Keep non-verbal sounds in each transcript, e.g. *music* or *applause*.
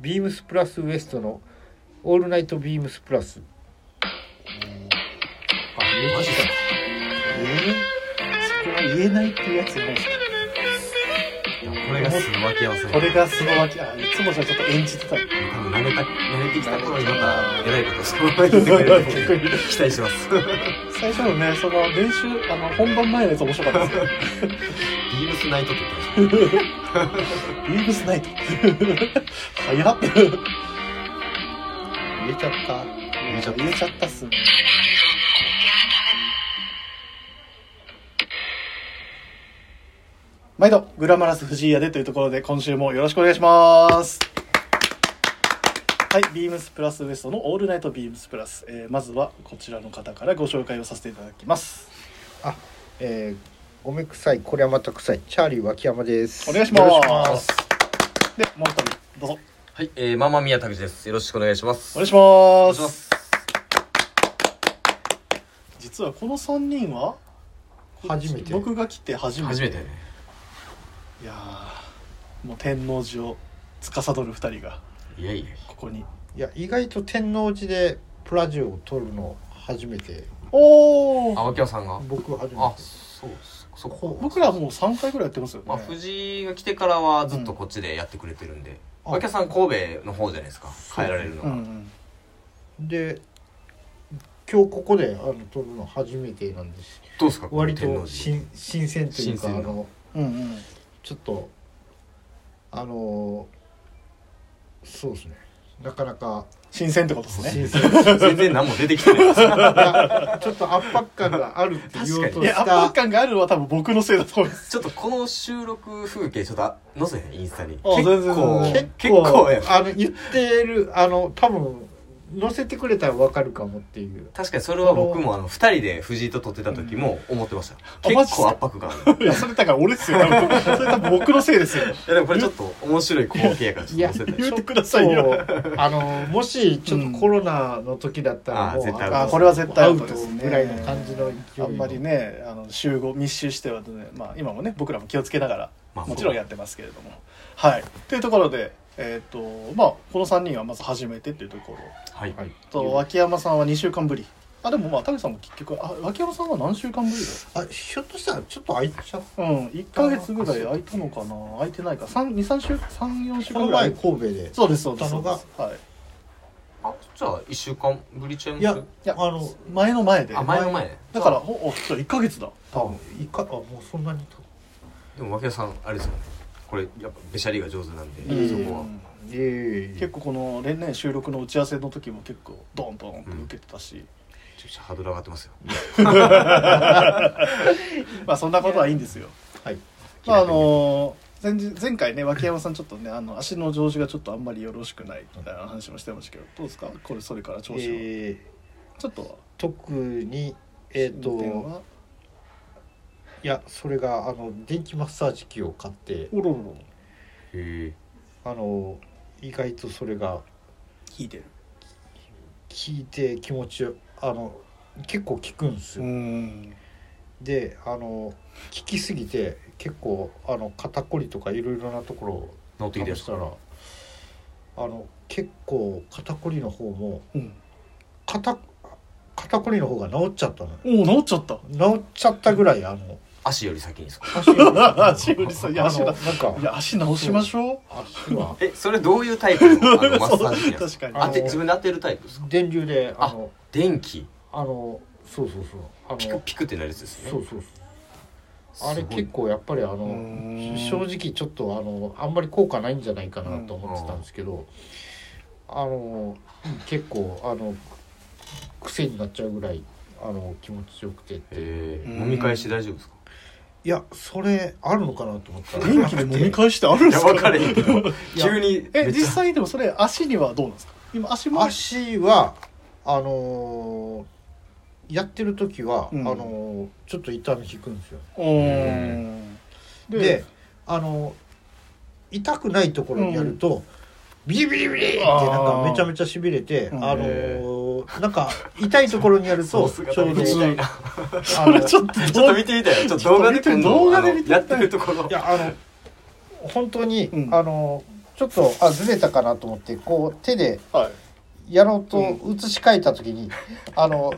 ビームスプラスウエストのオールナイトビームスプラス。あマジっすかそこは言えないっていうやつじゃないですか。これがスロバキアさんこれがスロバキアいつもじゃちょっと演じてた。多分慣れた慣れてきた。頃にまたえらいことそう言ってくれる逆に期待します。最初のねその練習あの本番前のやつ面白かったですよ。*laughs* ビームスナイトって言ってまし *laughs* ビームスナイト。早っ。入れちゃった。入れちゃった入れちゃったっすね。毎度グラマラス藤井屋でというところで今週もよろしくお願いします。はいビームスプラスウエストのオールナイトビームスプラス、えーまずはこちらの方からご紹介をさせていただきます。あえー、ごめ臭いこれはまた臭い。チャーリー脇山です。お願いしまよろしくお願いします。でもう一人どうぞ。たはい、えー、ママミヤタクです。よろしくお願いします。お願いします。ます。実はこの3人は初めて。僕が来て初めて。初めてね。いやーもう天王寺を司る2人がいやいや。ここに。いや意外と天王寺でプラジオを撮るの初めて。おおあ脇山さんが。僕初めて。あそうそこ僕らもう3回ぐらいやってますよね、まあ、藤井が来てからはずっとこっちでやってくれてるんで、うん。脇山さん神戸の方じゃないですか。帰られるのが、うんうん。で今日ここであの撮るの初めてなんです。どうですか？割と新新鮮というかあのうんうん。ちょっとあのそうですねなかなか新鮮ってことですね。新鮮。全然何も出てきてない。ですいやちょっと圧迫感があるって言おうといやした圧迫感があるのは多分僕のせいだと思います。ちょっとこの収録風景ちょっと載せへんインスタに。あ全然。構全然結構やあの言ってるあの多分載せてくれたら分かるかもっていう。確かにそれは僕もあの2人で藤井と撮ってた時も思ってました、あマジっすか？結構圧迫感いやそれだから俺ですよ多分。それ多分僕のせいですよ。いやでもこれちょっと面白い光景やからちょっと載せて。言ってくださいよ。あのもしちょっとコロナの時だったらもう、うん。あこれは絶対アウトぐらいの感じの勢いあんまりねあの集合密集してはね、まあ、今もね僕らも気をつけながらまあ。もちろんやってますけれども。はい。というところでえっ、とまあこの3人はまず初めてっていうところ。はい、はい。と脇山さんは2週間ぶり。あでもまあ田口さんも結局あ脇山さんは何週間ぶりあひょっとしたらちょっと空いちゃっだうん1か月ぐらい空いたのかな？空いてないか？23週34週間ぐらい？神戸で。そうですそうです。たのが。そうですはい。あじゃあ1週間ぶりちゃいます？いやいやあの前の前で。あ前の前だからほおじゃあ1か月だ。多分いかあもうそんなにでも脇屋さんあれですよねこれやっぱべしゃりが上手なんで、いえいえそこは。結構この連年収録の打ち合わせの時も結構ドンドンって受けてたし、めちゃくちゃハードル上がってますよ。*laughs* まあそんなことはいいんですよ。はい。まああの前日前回ね脇山さんちょっとねあの足の調子がちょっとあんまりよろしかないみたいな話もしてましたけどどうですか？これそれから調子は、えー。ちょっと特にえっ、と進展は？いやそれがあの電気マッサージ機を買っておろろろへえ。あの意外とそれが引いてる。効いて気持ちよあの結構効くんですうよ、ん。であの効きすぎて結構あの肩こりとかいろいろなところを乗ってきたらあの結構肩こりの方もうん。肩肩こりの方が治っちゃったのおお治っちゃった。治っちゃったぐらいあの足より先にですか？足よりさ *laughs* いやあ足なんかいや足直しましょう。足は。*laughs* えそれどういうタイプのあのマッサージ機なんです確かに。か当て自分で当てるタイプですか？電流であの電気。あのそうそうそう。あのピクピクってなるやつですね。そうそうそう。あれすごい。結構やっぱりあのうん。正直ちょっとあのあんまり効果ないんじゃないかなと思ってたんですけど、あの結構あの癖になっちゃうぐらいあの気持ちよくてへえうん。飲み返し大丈夫ですか？いやそれあるのかなと思った。ら電気で飲み返してあるんいですか？や分かれへんけど。急に。え実めっちゃ際でもそれ足にはどうなんですか？今足も？足はあのやってる時は、うん。あのちょっと痛み引くんですよ。うー。ん。であの痛くないところにやると、ビリビリビリってなんかめちゃめちゃしびれてうん。あのなんか痛いところにやるとちょうど *laughs* それのちょっとちょっと見てみたいよ。ちょっと動画で動画で見てやってるところ。いやあの本当に、うん。あのちょっとあずれたかなと思ってこう手ではいやろうと写し替えた時に、あの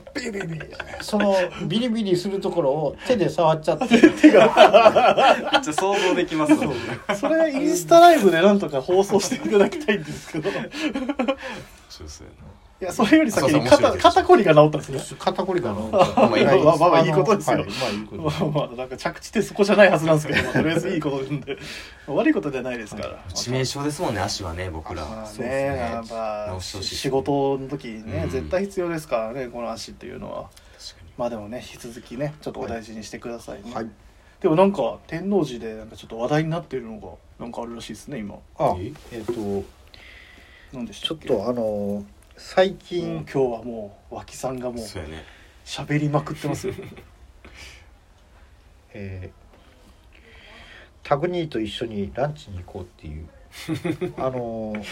そのビリビリするところを手で触っちゃってめっちゃ想像できますわそれインスタライブでなんとか放送していただきたいんですけどいそうですねやそれより先に肩肩こりが治ったんですね。肩こりがのまあいいことまあまあまあい。いことですよ。はいまあいいことまあまあなんか着地点そこじゃないはずなんですけど、*laughs* まあとりあえずいいことなんで。悪いことじゃないですから、致命傷ですもんね足はね僕ら。まあそうですね。仕事の時にね、うん。絶対必要ですからねこの足っていうのは。まあでもね引き続きねちょっとお大事にしてくださいね、はい。でもなんか天王寺でなんかちょっと話題になってるのがなんかあるらしいですね今。あええっ、と何でしちょったとあの最近今日はもう脇さんがもうそうやね。喋りまくってますよ。*laughs* えータグニーと一緒にランチに行こうっていう。*laughs* あのー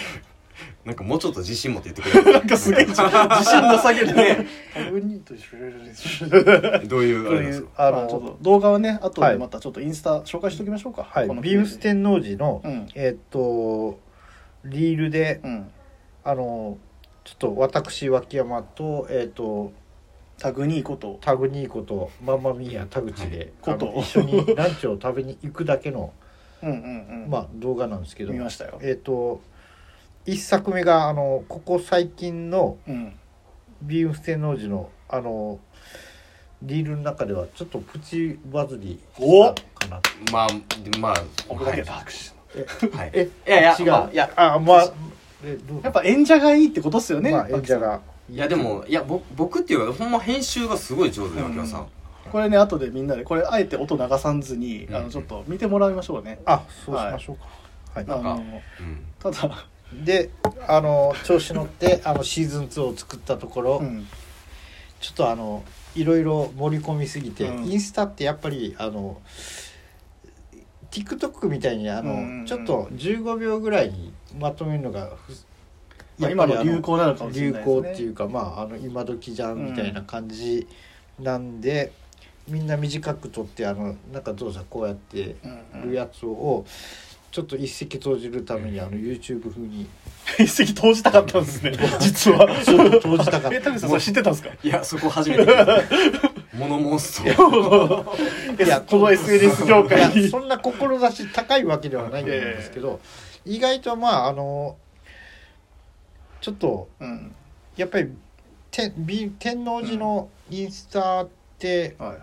なんかもうちょっと自信持って言ってくれる。*laughs* なんかすげえ自信なさげでね。タグニーと一緒にどういうあれなんですか？あまあちょっのと動画はね後はい。でまたちょっとインスタ紹介しておきましょうか、はい。このビームス天王寺の、うん。えっ、とリールでうん。あのちょっと私脇山とえっ、とタグニーことタグニーことママミーヤ田口で、はい。こと一緒にランチを食べに行くだけの、うんうんうん。まあ、動画なんですけど見ましたよ。えっ、と一作目があのここ最近のうん。ビームス天王寺のあのリールの中ではちょっとプチバズりおしたかな。まあでまあ僕だ拍手いはい。えいやいや違う、まあいやあまあやっぱ演者がいいってことっすよね、まあ演者が。いやでもいやぼ僕っていうかほんま編集がすごい上手でうん。脇山さん。これね後でみんなでこれあえて音流さずに、うんあのちょっと見てもらいましょうね、あそうしましょうか。はい、あのうん。ただ、であの調子乗ってあのシーズン2を作ったところ、うん。ちょっとあのいろいろ盛り込みすぎて、うん。インスタってやっぱりあの TikTok みたいにあの、うんうんうん。ちょっと15秒ぐらいにまとめるのがふまあ、やっぱりあ今の流行なのかもしれ流ないですね。行っていうかまああの今時じゃんみたいな感じなんで、みんな短く撮ってあのなんかどうぞこうやってうんうんるやつをちょっと一石投じるためにあの YouTube 風に。*laughs* 一石投じたかったんですね *laughs* 実は。そう投じたかった。え田口さんそれ知ってたんですか？いやそこ初めて。聞いたモノモンストいやこの SNS 業い界。にやそんな志高いわけではないんですけど意外とまああのちょっとうん。やっぱりてビ天王寺のインスタって、はいはい。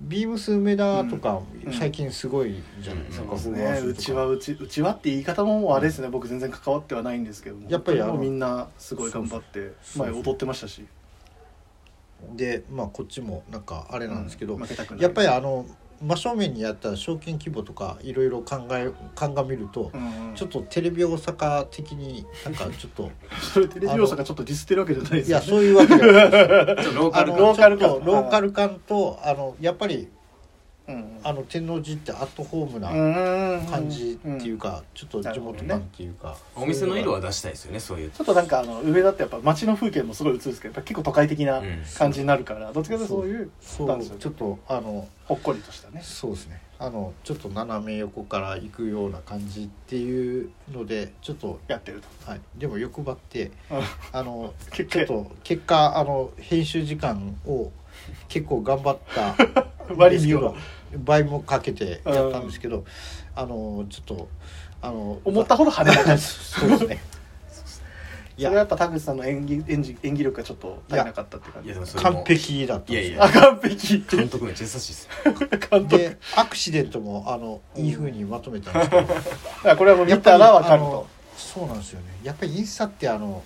ビームス梅田とかうん。最近すごいじゃないですか、うんね。うちはうちうちはって言い方ももうあれですね。僕全然関わってはないんですけども。やっぱりみんなすごい頑張って前踊ってましたしでまあこっちもなんかあれなんですけど、負けたくない。やっぱりあの真正面にやった証券規模とかいろいろ考え鑑みると、うんうんちょっとテレビ大阪的になんかちょっと *laughs* それテレビ大阪ちょっとディスってるわけじゃないでいやすよね。そういうわけじゃないです *laughs* ローカル感ローカル感とあのやっぱりうんあの天王寺ってアットホームなうん感じっていうか、ちょっと地元感っていうか、お店の色は出したいですよねそういう。ちょっとなんかあの上田ってやっぱ街の風景もすごい映るんですけどやっぱ結構都会的なうん。感じになるからどっちかというとそういうそう。ちょっとあのほっこりとしたね。そうですね。あのちょっと斜め横から行くような感じっていうのでちょっとやってると。はい。でも欲張ってうん。あの *laughs* 結ちょっと結果あの編集時間を結構頑張った *laughs* 割には倍もかけてやったんですけど、あのちょっとあの思ったほど跳ねなかった。*laughs* そうですね。いやそれはやっぱ田口さんの演技演技演技力がちょっと足りなかったって感じいやでもそれも。完璧だったんですよ。いやいや。あ完璧。監督めっちゃ優しいです。監督。でアクシデントもあのいい風にまとめたんですけど。*laughs* あこれはもう見たらわかると。そうなんですよね。やっぱりインスタってあの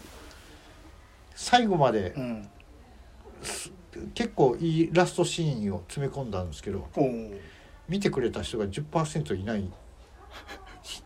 最後までうん結構いいラストシーンを詰め込んだんですけど見てくれた人が10%いないっ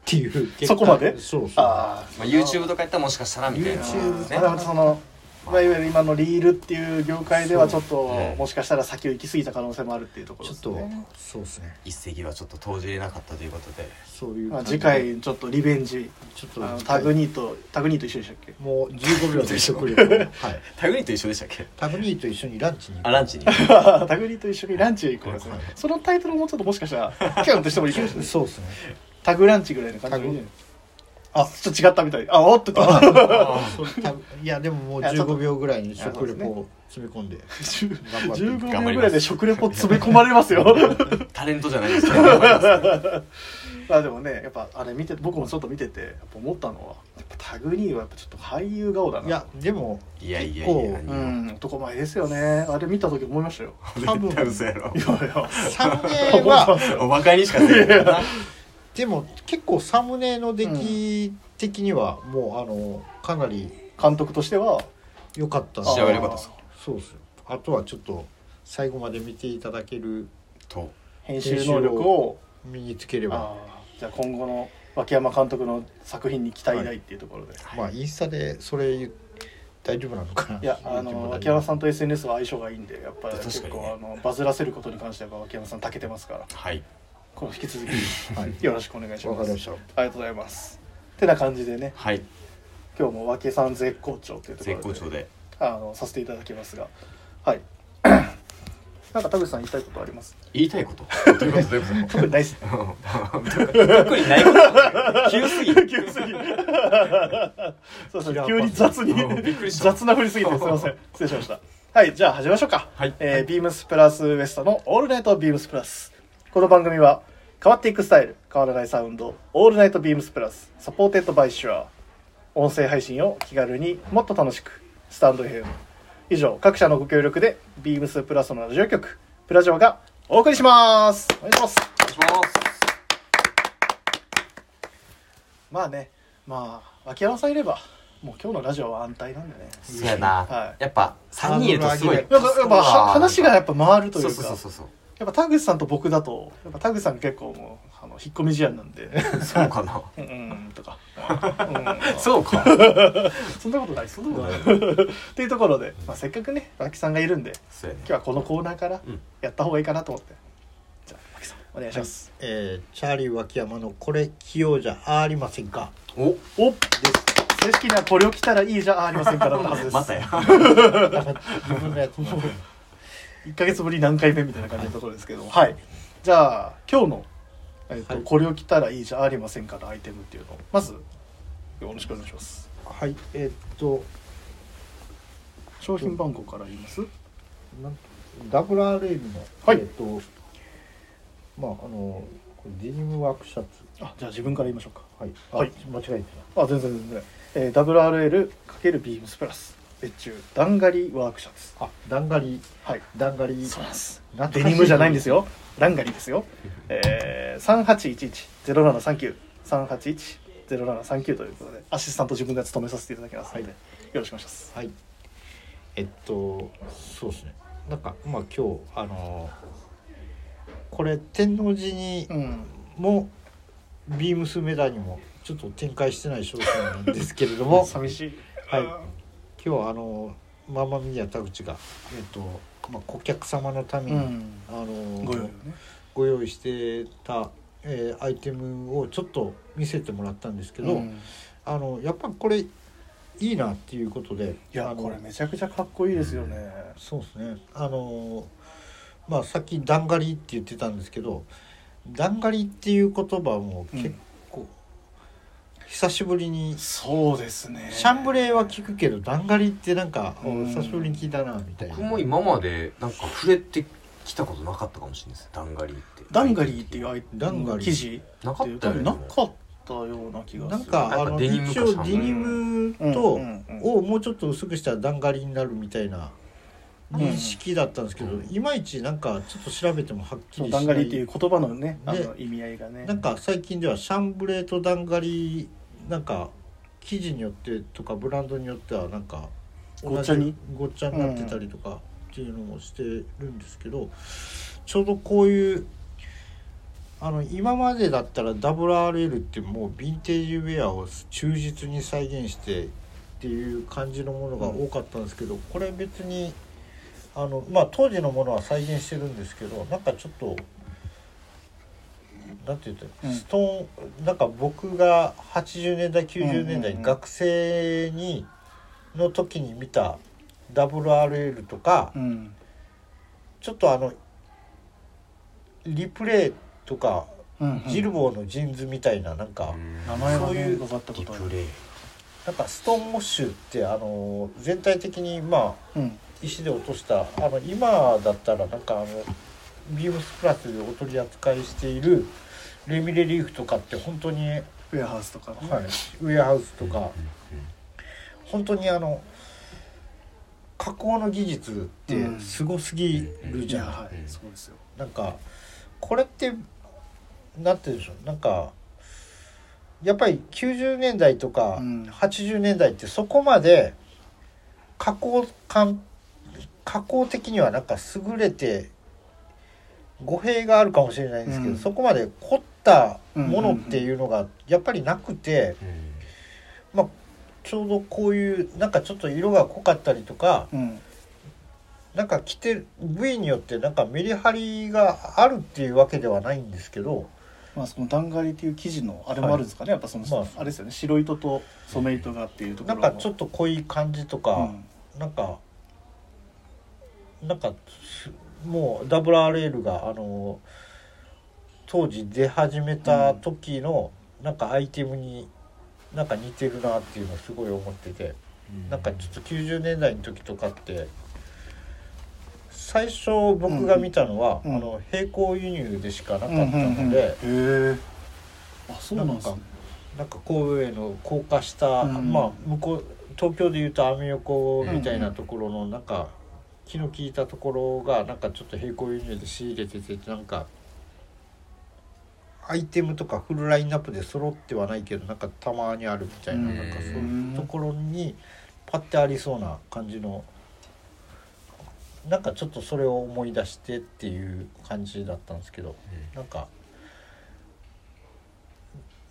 ていう *laughs* 結果。そこまで？そうそう。あまあ YouTube とかやったらもしかしたらみたいな。YouTube ねなるほどそのまあいわゆる今のリールっていう業界ではちょっとねもしかしたら先を行き過ぎた可能性もあるっていうところちょっとですねそうですね。一石はちょっと投じれなかったということで。そういうまあ次回ちょっとリベンジちょっとあのタグニーとタグニーと一緒でしたっけ？もう15秒で食レポはい。タグニーと一緒でしたっけ？タグニーと一緒にランチに行くあランチに。*laughs* タグニーと一緒にランチへ行こうですね。はい。そのタイトルもちょっともしかしたらキャンとしてもいいかもしれない。そうですね。タグランチぐらいの感じであちょっと違ったみたい。あおっといやでももういやちょっと15秒ぐらいに食レポを詰め込んで。頑張って15秒ぐらいで食レポ詰め込まれますよ。*laughs* タレントじゃないですけど頑張りますまあでもねやっぱあれ見て僕もちょっと見ててやっぱ思ったのはやっぱタグニーはやっぱちょっと俳優顔だな。いやでもいやいやい結や。構うん男前ですよね。あれ見た時思いましたよ。多分いやいや。サムは *laughs* おバカにしかせえなでも結構サムネの出来的にはもうあのかなり監督としては良かった仕上がり良かったですか？そうですよ。あとはちょっと最後まで見ていただけると。編集能力を。身につければ。じゃあ今後の脇山監督の作品に期待大っていうところで、まあインスタでそれ大丈夫なのかな？いやあの脇山さんと SNS は相性がいいんでやっぱり結構、あのバズらせることに関しては脇山さん長けてますから。はいこの引き続きはい。よろしくお願いします。ありがとうございます。てな感じでね。はい。今日も脇さん絶好調というとこ絶ろで好調で。あのさせていただきますが。はい。*coughs* なんか田口さん言いたいことあります？言いたいこと？特にないっす。と *laughs* 特にないこと？急すぎ。る急すぎ。*laughs* そうそう急に雑に雑な振りすぎて *laughs* すいません。失礼しました。はいじゃあ始めましょうか。はい。えービームスプラスウエストのオールナイトビームスプラスこの番組は変わっていくスタイル変わらないサウンドオールナイトビームスプラス supported by Shure 音声配信を気軽にもっと楽しくスタンド FM 以上各社のご協力でビームスプラスのラジオ局プラジオがお送りします。お願いします。お願いします。まあねまあ秋山さんいればもう今日のラジオは安泰なんでね。そうやな、はい。やっぱ3人いるとすごいやっぱやっぱは話がやっぱ回るといそううかそうそうそうやっぱ田口さんと僕だとやっぱ田口さん結構もうあの引っ込み思案なんで。そうかな。うんうんとか、*laughs* うん、そうか。*laughs* そんなことない。そんなことないっていうところで、まあ、せっかくね脇さんがいるんでね。今日はこのコーナーからうん。やった方がいいかなと思って。じゃあ脇さんお願いします、えーチャーリー脇山のこれ器用じゃありませんか？お。お。正式にはこれを着たらいいじゃありませんかだったはずです。*laughs* またや。自分のやつも1か月ぶり何回目みたいな感じのところですけど。もはい。じゃあ今日の、えっとはい。これを着たらいいじゃありませんかのアイテムっていうの。をまずよろしくお願いします。はい。えーっと商品番号から言います？なん WRL の、はい。えーっとまああのデニムワークシャツ。あじゃあ自分から言いましょうか。はい、はい。あ間違えてあ全然全然、えー、WRL× ビームスプラス別注ダンガリワークシャツたあダンガリはい。ダンガリそうなんです。デニムじゃないんですよ。ダンガリですよ。えー、3811-0739 381-0739ということでアシスタント自分が務めさせていただきますので、はい。よろしくお願いします。はい。えっとそうですね。なんかまあ今日あのこれ天王寺にうん。もビームスメダにもちょっと展開してない商品なんですけれども。*laughs* 寂しい。はい今日あのママミヤ田口がえっと、まあ、顧客様のために、うん。あのご用ね。ご用意してた、えーアイテムをちょっと見せてもらったんですけど、うん。あのやっぱこれいいなっていうことでいやこれめちゃくちゃかっこいいですよね。そうですね。あのまあさっき「ダンガリ」って言ってたんですけど「ダンガリ」っていう言葉も結構、久しぶりに。そうですね。シャンブレーは聞くけどダンガリってなんかおうん。久しぶりに聞いたなみたいな。僕も今までなんか触れてきたことなかったかもしれないです。ダンガリーって。ダンガリーっていうアイダンガリー。記事なかったよねなかったような気がする。なんかあのデニムか一応デニムと、うんうんうんをもうちょっと薄くしたらダンガリになるみたいな認識だったんですけど、うん。いまいちなんかちょっと調べてもはっきりしない。ダンガリーっていう言葉のねあねの意味合いがね。なんか最近ではシャンブレーとダンガリなんか生地によってとかブランドによってはなんかごっちゃに？ごっちゃになってたりとかっていうのもしてるんですけど、ちょうどこういうあの今までだったら WRL ってもうヴィンテージウェアを忠実に再現してっていう感じのものが多かったんですけど、これ別にあのまあ当時のものは再現してるんですけどなんかちょっとなんていいうん。ストーンなんか僕が80年代90年代学生にの時に見た WRL とかうん。ちょっとあのリプレイとかうんうん。ジルボーのジーンズみたいななんか、名前はそういうね伺ったことある。リプレイ。なんかストーンモッシュってあの全体的にまあうん。石で落としたあの今だったらなんかあのビームスプラスでお取り扱いしているレミレリーフとかって本当に、はい、ウェアハウスとかの。ねウェアハウスとか。本当にあの加工の技術ってすごすぎるじゃん、そうですよ。なんかこれってなんて言うんでしょう。なんかやっぱり90年代とかうん。80年代ってそこまで加工感加工的にはなんか優れて語弊があるかもしれないんですけど、うん。そこまで凝ったものっていうのがやっぱりなくて、まあちょうどこういうなんかちょっと色が濃かったりとかうん。なんか着てる部位によってなんかメリハリがあるっていうわけではないんですけどまあその段刈りっていう生地のあれもあるんですかね、やっぱその、まああれですよね。白糸と染め糸がっていうところなんかちょっと濃い感じとか、うん。なんかなんかすもう WRL があの当時出始めた時のなんかアイテムになんか似てるなっていうのをすごい思っててなんかちょっと90年代の時とかって最初僕が見たのは、うん。あの並行輸入でしかなかったので、あそうなんですね。なんか神戸への高架した、うんまあ向こう東京でいうとアメ横みたいなところのなんか気の利いたところがなんかちょっと並行輸入で仕入れててなんかアイテムとかフルラインナップで揃ってはないけどなんかたまにあるみたいなうん。なんかそういうところにパッてありそうな感じのなんかちょっとそれを思い出してっていう感じだったんですけどなんか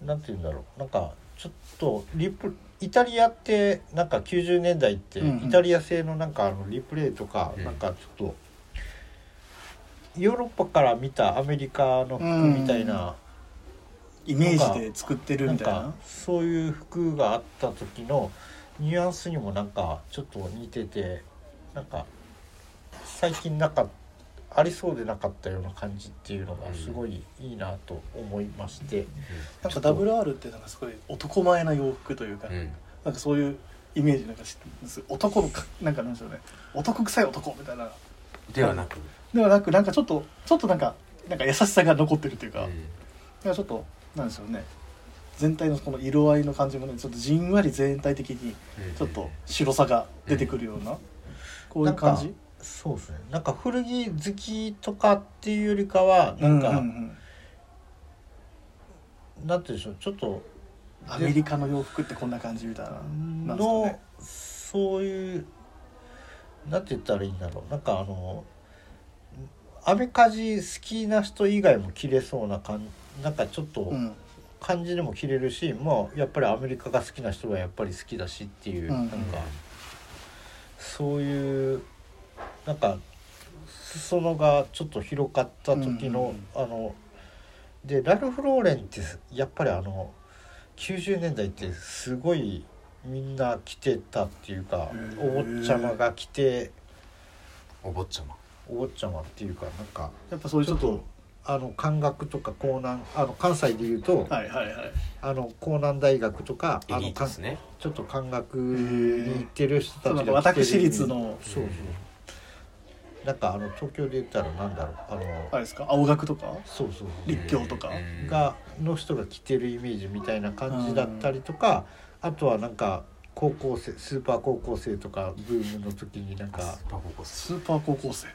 なんて言うんだろうなんかちょっとリプイタリアってなんか90年代ってイタリア製のなんかあのリプレイとかうん。なんかちょっとヨーロッパから見たアメリカの服みたいなイメージで作ってるなんみたいな？かそういう服があった時のニュアンスにもなんかちょっと似ててなんか最近なかありそうでなかったような感じっていうのがすごいいいなと思いまして、なんか WR ってなんかすごい男前な洋服というか、うん。なんかそういうイメージなんかし男のかなんかなんでしょうね。男臭い男みたいな。ではなく？ではなくなんかちょっとちょっとなんかなんか優しさが残ってるというか、うん。なんかちょっとなんでしょうね。全体のこの色合いの感じもねちょっとじんわり全体的にちょっと白さが出てくるような、こういう感じ？そうですね。なんか古着好きとかっていうよりかはなんか、うんうんうん。なんて言うんでしょう。ちょっとアメリカの洋服ってこんな感じみたいななんの、ね。そういうなんて言ったらいいんだろう。なんかあのアメカジ好きな人以外も着れそうな感なんかちょっとうん。感じでも着れるし、まあやっぱりアメリカが好きな人はやっぱり好きだしっていう、うん。なんかそういうなんか裾野がちょっと広かった時の、あのでラルフ・ローレンってやっぱりあの90年代ってすごいみんな着てたっていうかお坊ちゃまが着てお坊ちゃま。お坊ちゃまっていうかなんかやっぱそういうちょっとあの漢学とか江南あの関西でいうと、はいはいはい。あの江南大学とかあのねちょっと漢学に行ってる人たちが着てる。私立の。そうそうなんかあの東京で言ったらなんだろう。あのあれですか？青学とか？そうそうそう。立教とか？うん。がの人が着てるイメージみたいな感じだったりとか、あとはなんか高校生スーパー高校生とかブームの時になんかスーパー高校生。スーパー高校生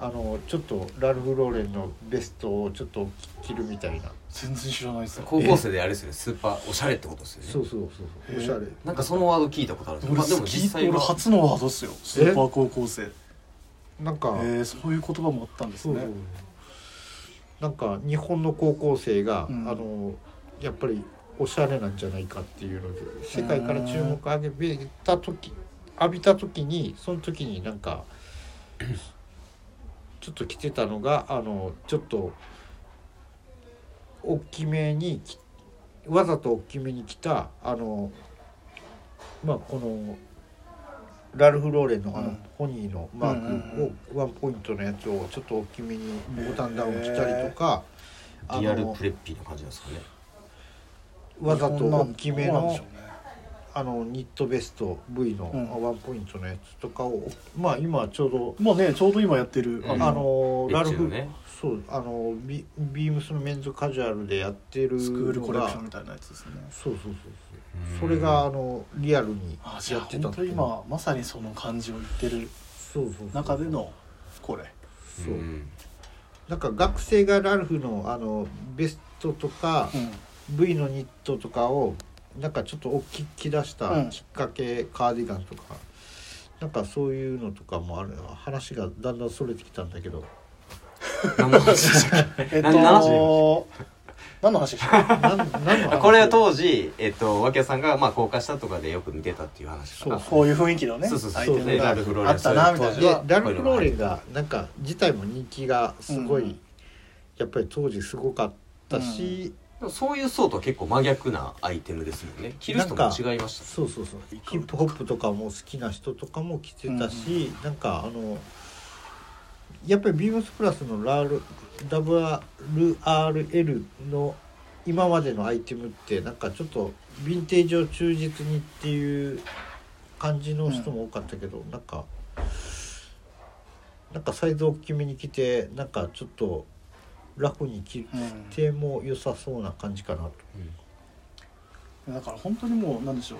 あのちょっとラルフ・ローレンのベストをちょっと着るみたいな、全然知らないですよ高校生であれですよね。スーパーおしゃれってことですよね。そうそうそうそう。おしゃれ。なんかそのワード聞いたことあるんです俺まあでも好き実際は。俺初のワードっすよ。スーパー高校生。へなんか、えそういう言葉もあったんですね。そう。そうなんか日本の高校生が、うん。あのやっぱりおしゃれなんじゃないかっていうので世界から注目を浴びた時浴びた時にその時になんかちょっと着てたのがあのちょっと大きめにきわざと大きめに着たあのまあこのラルフ・ローレンのあのうん。ポニーのマークをワンポイントのやつをちょっと大きめにボタンダウン着たりとかあリアルのプレッピーな感じなんですかね。わざと大きめなんでしょうねあのニットベスト V のうん。ワンポイントのやつとかを、まあ今ちょうどまあねちょうど今やってる、うん。あのラルフ、ねそうあのビビームスのメンズカジュアルでやってるスクールコレクションみたいなやつですね。そうそうそうそう。それがあのリアルにあじゃあやってた本当今まさにその感じを言ってるそうそうそう中でのこれ。そう、ん。なんか学生がラルフのあのベストとか、うん。V のニットとかをなんかちょっと大きく出したうん。きっかけ、カーディガンとかなんかそういうのとかもある話がだんだんそれてきたんだけど。何の話でしたっ *laughs* えっ何の話と何の話でしたなん何のけ話？これは当時、えっと、脇屋さんが、まあ、高架下とかでよく見てたっていう話かな。そうこういう雰囲気のねそうそうそう。アイテムでラがルフローレンあったなみたいな。そうではラルフ・ローレンがなんか自体も人気がすごい、うん。やっぱり当時すごかったし、でもそういう層とは結構真逆なアイテムですもんね。着る人も違いましたそうそうそう。ヒップホップとかも好きな人とかも着てたし、なんかあのやっぱりビームスプラスのラール WRL の今までのアイテムってなんかちょっとヴィンテージを忠実にっていう感じの人も多かったけど、なんかなんかサイズ大きめに着てなんかちょっと楽に着うんても良さそうな感じかなと。だから本当にもうなんでしょ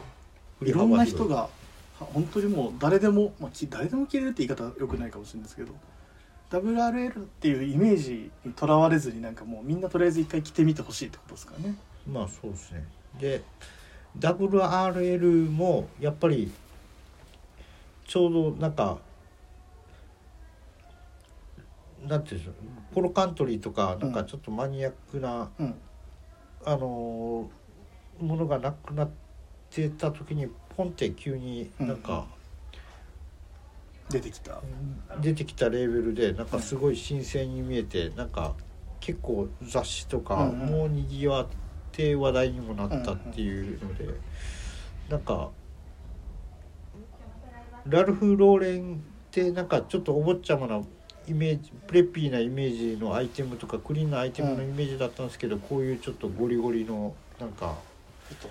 ういろんな人がは本当にもう誰でも、まあ、き誰でも着れるって言い方はよくないかもしれないですけど WRL っていうイメージにとらわれずになんかもうみんなとりあえず一回着てみてほしいってことですかね。まあそうですねで WRL もやっぱりちょうどなんかなんていうんでしょうポロカントリーとかなんかちょっとマニアックな、うん。あのーものがなくなってた時にポンって急になんか、出てきた。出てきたレーベルでなんかすごい新鮮に見えてなんか結構雑誌とかうんうん。もうにぎわって話題にもなったっていうのでなんかラルフ・ローレンってなんかちょっとお坊ちゃまなイメージプレッピーなイメージのアイテムとかクリーンなアイテムのイメージだったんですけど、こういうちょっとゴリゴリのなんかちょっと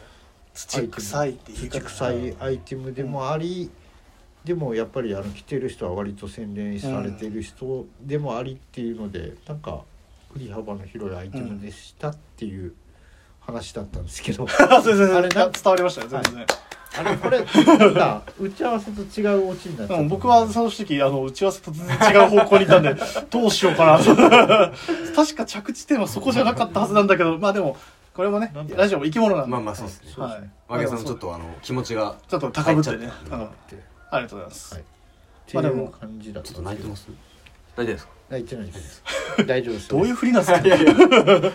土臭いっ土臭いアイテムでもあり、でもやっぱりあの着てる人は割と洗練されてる人でもありっていうので、なんか振り幅の広いアイテムでしたっていう話だったんですけど、*laughs* あれなあれ伝わりましたよ全然、あれこれ打ち合わせと違うオチになっちゃった。うん、僕はその時あの打ち合わせと全然違う方向にいたんで *laughs* どうしようかな。と *laughs* 確か着地点はそこじゃなかったはずなんだけどまあでもこれもねラジオも生き物なんで。まあまあそうですね。はい。脇屋さんちょっとあの気持ちがちょっと高ぶって。ね、入っちゃったうん、ありがとうございます、はい。まあでも感じだちょっと泣いてます？す大丈夫ですか？泣いてないです。大丈夫です。どういうふりなんですか？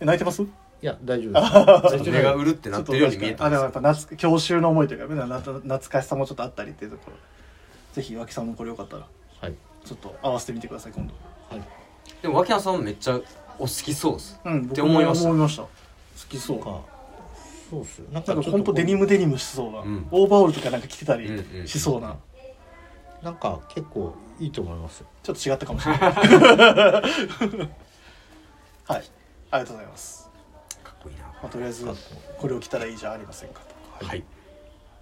泣いてます？いや大丈夫です。目がうるってなってるように見えたあんですよでもやっぱ夏郷愁の思いというかねな懐かしさもちょっとあったりっていうところ。ぜひ脇さんもこれよかったら。はい。ちょっと合わせてみてください今度。はい。でも脇屋さんめっちゃお好きそうです。うんって思いました？思いました。好きそう。か。そうっすなんなんかちょっと本当デニムデニムしそうな、うん。オーバーオールとかなんか着てたりうんうんしそうな、なんか結構いいと思いますちょっと違ったかもしれない。*laughs* はい。ありがとうございます、まあ、とりあえずこれを着たらいいじゃありませんかと。はい。っ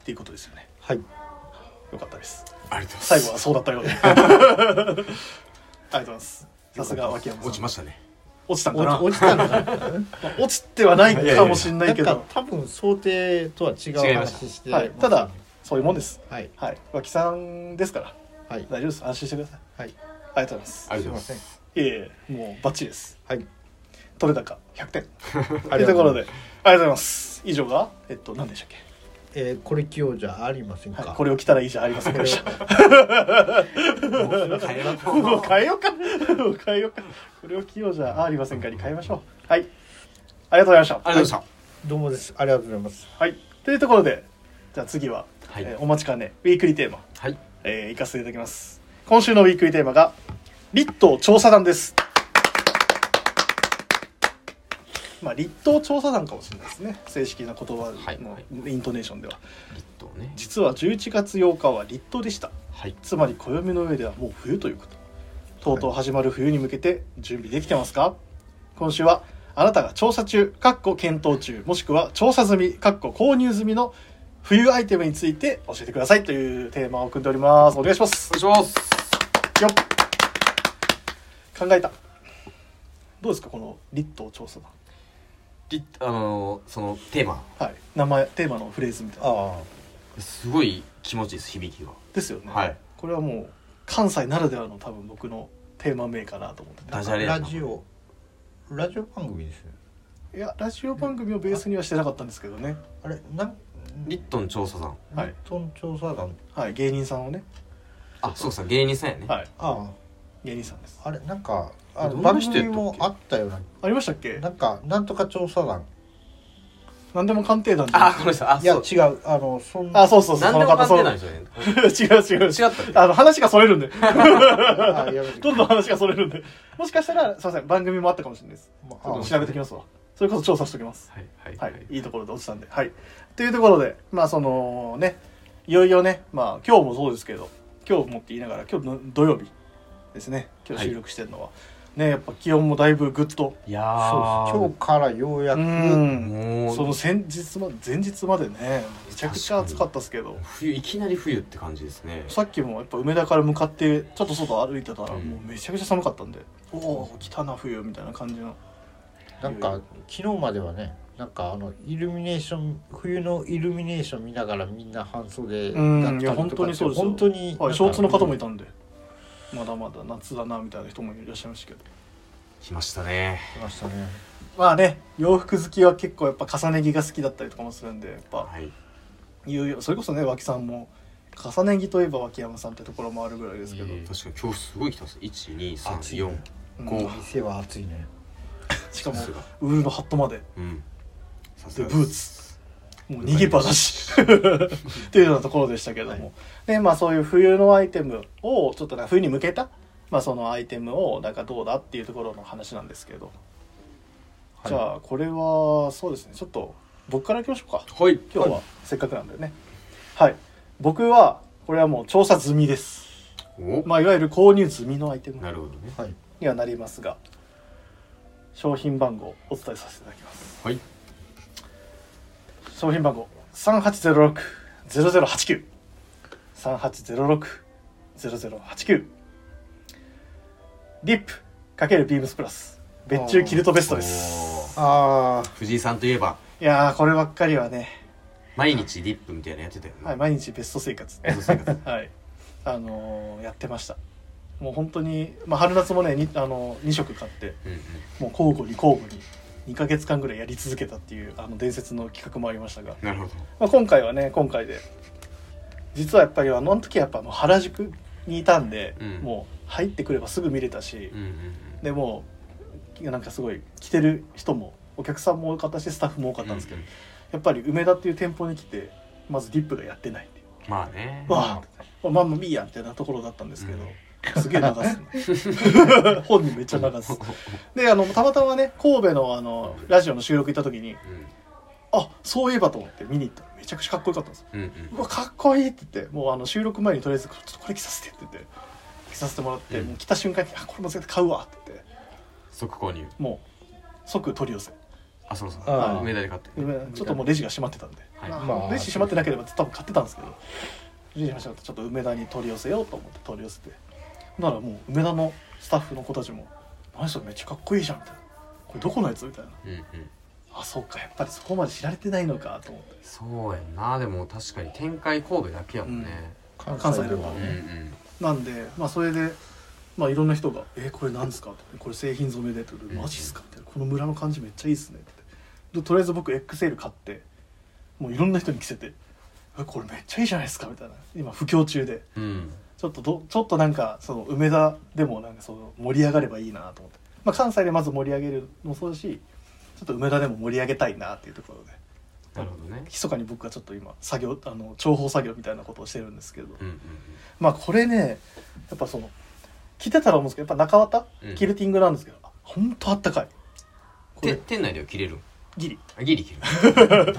ていうことですよね。はい。よかったです。ありがとうござ最います。後はそうだったようで。ありがとうございます。さすが脇山さん。落ちましたね。落ちたんかな？落ちたのかな？ま *laughs* あ落ちてはないかもしれないけど。多分想定とは違う違いました。話してはい。ただそういうもんです。はい。はい。脇さんですから。はい。大丈夫です。安心してください。はい。ありがとうございます。ありがとうごすいまざいますせん。いえいえもうバッチリです。はい取れ高100点。あというところで。ありがとうございます。以上がえっと何でしたっけ？えーこれ着ようじゃありませんか、はい、これを着たらいいじゃありませんか。もう変えようか。もう変えようか。これを着ようじゃありませんかに変えましょう。はい。ありがとうございました。ありがとうござい。まどうもです。ありがとうございます。はい。というところでじゃあ次は、はい。えーお待ちかね。ウィークリーテーマ。したはい。えー、行かせていただきます。今週のウィークリーテーマが立東調査団ですまあ立東調査団かもしれないですね。正式な言葉のはいはい。イントネーションでは、立冬ね。実は11月8日は立冬でした。はい。つまり暦の上ではもう冬ということ。とうとう始まる冬に向けて準備できてますか？今週はあなたが調査中かっこ検討中。もしくは調査済みかっこ購入済みの冬アイテムについて教えてください。というテーマを組んでおります。お願いします。お願いします。よっ。考えた。どうですかこの立東調査りあのーそのテーマ。団はい。名前テーマのフレーズみたいな。あすごい気持ちいいです響きが。ですよね、はい。これはもう関西ならではの多分僕のテーマ名かなと思ってて。ダジャレラジオラジオ番組ですよいやラジオ番組をベースにはしてなかったんですけどね。あれなん？リットン調査団。はいリットン調査団。はい。芸人さんをね。あそうさ芸人さんやね。はい。あ芸人さんです。ああれなんかあの番組もあったような。ありましたっけ？なんかなんとか調査団。何でも鑑定団であごめんなさい。あいやそう違う。あのそんあそうそうそう。何でも鑑定なんそですよねの方その？違う違う。違ったっけ？あの話がそれるんで。あやめて。どんどん話がそれるんで。もしかしたらすいません。番組もあったかもしれないです。まちょっとあ調べてきますわ。それこそ調査しておきます。はいはいはい、い。いところで落ちたんで。はい。というところでまあそのねいよいよねまあ今日もそうですけど今日もって言いながら今日の土曜日ですね。今日収録してるのは、ねやっぱ気温もだいぶぐっと。いやそう今日からようやうくん。もうその先日ま前日までねめちゃくちゃ暑かったですけど。冬いきなり冬って感じですね。さっきもやっぱ梅田から向かってちょっと外歩いてたらうん。もうめちゃくちゃ寒かったんで、おお来たな冬みたいな感じの。なんか昨日まではねなんかあのイルミネーション冬のイルミネーション見ながらみんな半袖だったうんりとかいや本当にそうですよ。本当にはい、ショーツの方もいたたんでまだまだ夏だなみたいな人もいらっしゃいましたけど。来ましたね。いましたね。まあね洋服好きは結構やっぱ重ね着が好きだったりとかもするんでやっぱはい。いうよそれこそね脇さんも重ね着といえば脇山さんってところもあるぐらいですけど、確かに。今日すごい来てます1234暑いね。う店は暑いね。*laughs* しかもウールのハットまで。うん。さすでがブーツもう逃げ場なし。*laughs* っていうようなところでしたけども、でまあそういう冬のアイテムをちょっとね冬に向けたまあそのアイテムをなんかどうだっていうところの話なんですけど、はい。じゃあこれはそうですね。ちょっと僕からいきましょうか。はい。今日はせっかくなんでね。はい。僕はこれはもう調査済みです。お。まあいわゆる購入済みのアイテムなるほどね。はいにはなりますが商品番号お伝えさせていただきます。はい商品番号3806-0089 3806-0089リップ×ビームスプラス。別注キルトベストです。おー。あ藤井さんといえば。いやーこればっかりはね、毎日リップみたいなのやってたよねはい、毎日ベスト生活。ベスト生活。*laughs* はい。あのーやってました。もう本当に、まあ、春夏もねに、あのー、2色買って。うんうん。もう交互に交互に2ヶ月間ぐらいやり続けたっていうあの伝説の企画もありましたが、なるほど。まあ、今回はね今回で実はやっぱりあの時はやっぱもう原宿にいたんで、うん。もう入ってくればすぐ見れたしうん、うんでもうなんかすごい来てる人もお客さんも多かったしスタッフも多かったんですけど、うんやっぱり梅田っていう店舗に来てまずディップがやってないっていう。まあね。わあまあまあいいやみたいなところだったんですけど、すげえ流すの。*laughs* 本人めっちゃ流す。であのたまたまね神戸のあのラジオの収録行った時にあそういえばと思って見に行ったらめちゃくちゃかっこよかったんですよ。うんうん。うわかっこいいって言ってもうあの収録前にとりあえずちょっとこれ着させてって言って着させてもらって、うん。もう着た瞬間にあこれも絶対買うわって言って。即購入。もう即取り寄せ。あそうそうあー梅田で買って。ちょっともうレジが閉まってたんで、はい。まあまあレジ閉まってなければ多分買ってたんですけど。レジ閉まってちょっと梅田に取り寄せようと思って取り寄せてだからもう梅田のスタッフの子たちも「何それめっちゃかっこいいじゃん」みたいな「これどこのやつ?」みたいな。うんうん「あそっかやっぱりそこまで知られてないのか」と思って。そうやんな。でも確かに展開神戸だけやもんね。関関西ではうんうんなんでまあそれでまあいろんな人が「えこれなんですか?」って「これ製品染めで」って「マジっすか?」みたいな「この村の感じめっちゃいいっすね」って。でとりあえず僕 XL 買ってもういろんな人に着せて「えこれめっちゃいいじゃないですか」みたいな。今布教中で。うんちょっとどちょっとなんかその梅田でもなんかその盛り上がればいいなと思って、まあ、関西でまず盛り上げるのもそうだしちょっと梅田でも盛り上げたいなっていうところで。なるほどね。密かに僕はちょっと今作業あの重宝作業みたいなことをしてるんですけど、うんうんまあこれねやっぱその着てたら思うんですけどやっぱ中綿、うん。キルティングなんですけどあほんとあったかい。これ。て店内では切れる？んギリ。あギリ切る。*laughs*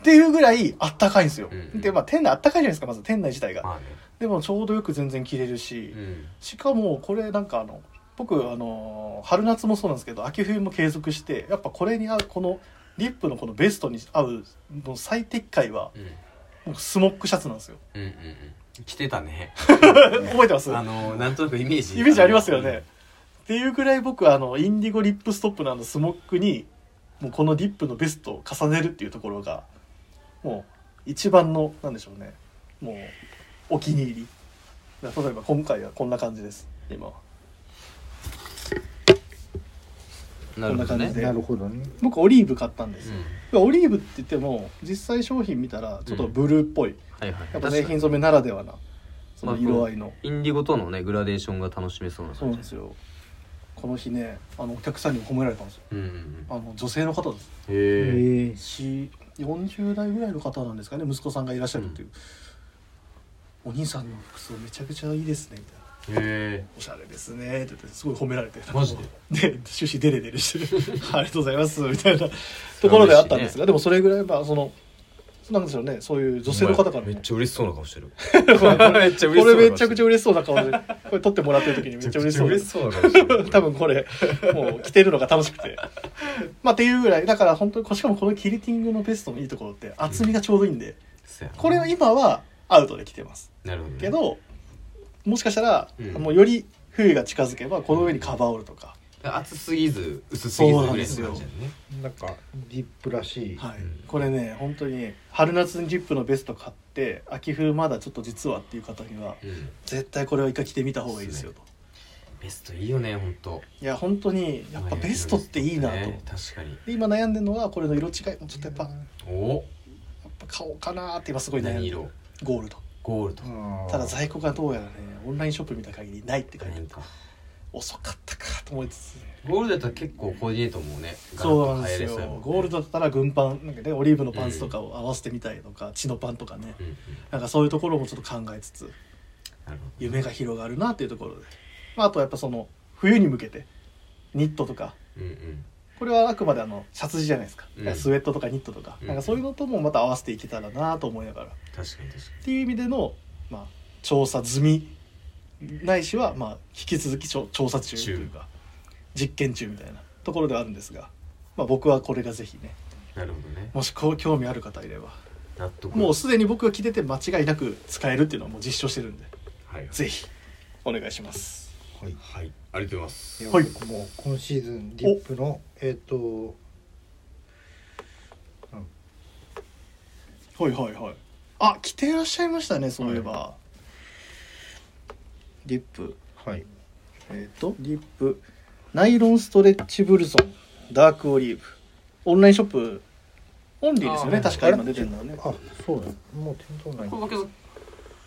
っていうぐらいあったかいんですよ、うん。でまあ店内あったかいじゃないですかまず店内自体が、まあねでもちょうどよく全然着れるし、うん。しかもこれなんかあの僕あの春夏もそうなんですけど秋冬も継続してやっぱこれに合うこのリップのこのベストに合うの最適解はうん。スモックシャツなんですよ。うんうんうん。着てたね。*laughs* 覚えてます？あのなんとなくイメージ。イメージありますよね、っていうくらい僕あのインディゴリップストップのあのスモックにもうこのリップのベストを重ねるっていうところがもう一番のなんでしょうね。もうお気に入り。例えば今回はこんな感じです。今は。なるほどね。こんな感じで。なるほどね。僕オリーブ買ったんです。うん。よ、オリーブって言っても実際商品見たらちょっとブルーっぽい、はいはい。やっぱ製品染めならではなその色合いの、インディゴとのねグラデーションが楽しめそうなそうなんですよ。この日ねあのお客さんにも褒められたんですよ。うんうんうん。あの女性の方です。へえええし40代ぐらいの方なんですかね息子さんがいらっしゃるっていう、お兄さんの服装めちゃくちゃいいですねみたいな。へおしゃれですねって言ってすごい褒められて。マジで？で終始デレデレしてる。*laughs* ありがとうございますみたいな。ところであったんですが、で？もそれぐらいまあそのなんでしょうねそういう女性の方からも。*laughs* めっちゃ嬉しそうな顔してる。これめっちゃくちゃ嬉しそうな顔でこれ撮ってもらってる時にめっちゃ嬉しそう。嬉しそうな顔してる。多分これもう着てるのが楽しくて。まあっていうぐらい。だから本当にしかもこのキルティングのベストのいいところって厚みがちょうどいいんで、そうやな。これは今はアウトで着てます。なるほどね。けどもしかしたら、うん。もうより冬が近づけばこの上にカバーオールとか、厚すぎず薄すぎずぐらいの感じね。なんかディップらしい、はい。うん。これね本当に春夏にジップのベスト買って秋冬まだちょっと実はっていう方にはうん。絶対これは一回着てみた方がいいですよと。ベストいいよね本当いや本当にやっぱベストっていいなと、ね。確かに。で今悩んでるのはこれの色違いもちょっとやっぱやおっぱ買おうかなって今すごい悩んでる。何色？ゴールド。ゴールド。うん。ただ在庫がどうやらねオンラインショップ見た限りないって書いてあって何か。遅かったかと思いつつね。ゴールドだったら結構コーディネートもね。そうなんですよ。ゴールドだったら軍パンなんかねオリーブのパンツとかを合わせてみたりとか血のパンとかね。うんうん。なんかそういうところもちょっと考えつつ夢が広がるなっていうところで、まあ、あとはやっぱその冬に向けてニットとかうんうんこれはあくまであのシャツ地じゃないですか、うん。スウェットとかニットとか,、うん。なんかそういうのともまた合わせていけたらなと思いながら。っ確かに確かていう意味での、まあ、調査済みないしは、まあ、引き続き調調査中というか実験中みたいなところではあるんですが、まあ、僕はこれがぜひねになるほどね。もしこう興味ある方いれば納得。もうすでに僕が着てて間違いなく使えるっていうのはもう実証してるんではい。ぜひお願いしますはい。はい。ありがとうございます。はい。僕も今シーズンディップのえっ、とはいはいはい。あ着てらっしゃいましたねそういえば、リップ。はい。えっ、とリップ。ナイロンストレッチブルゾン。ダークオリーブ。オンラインショップオンリーですよねあ確か今出てるのはね。あそうだ。もう店頭ない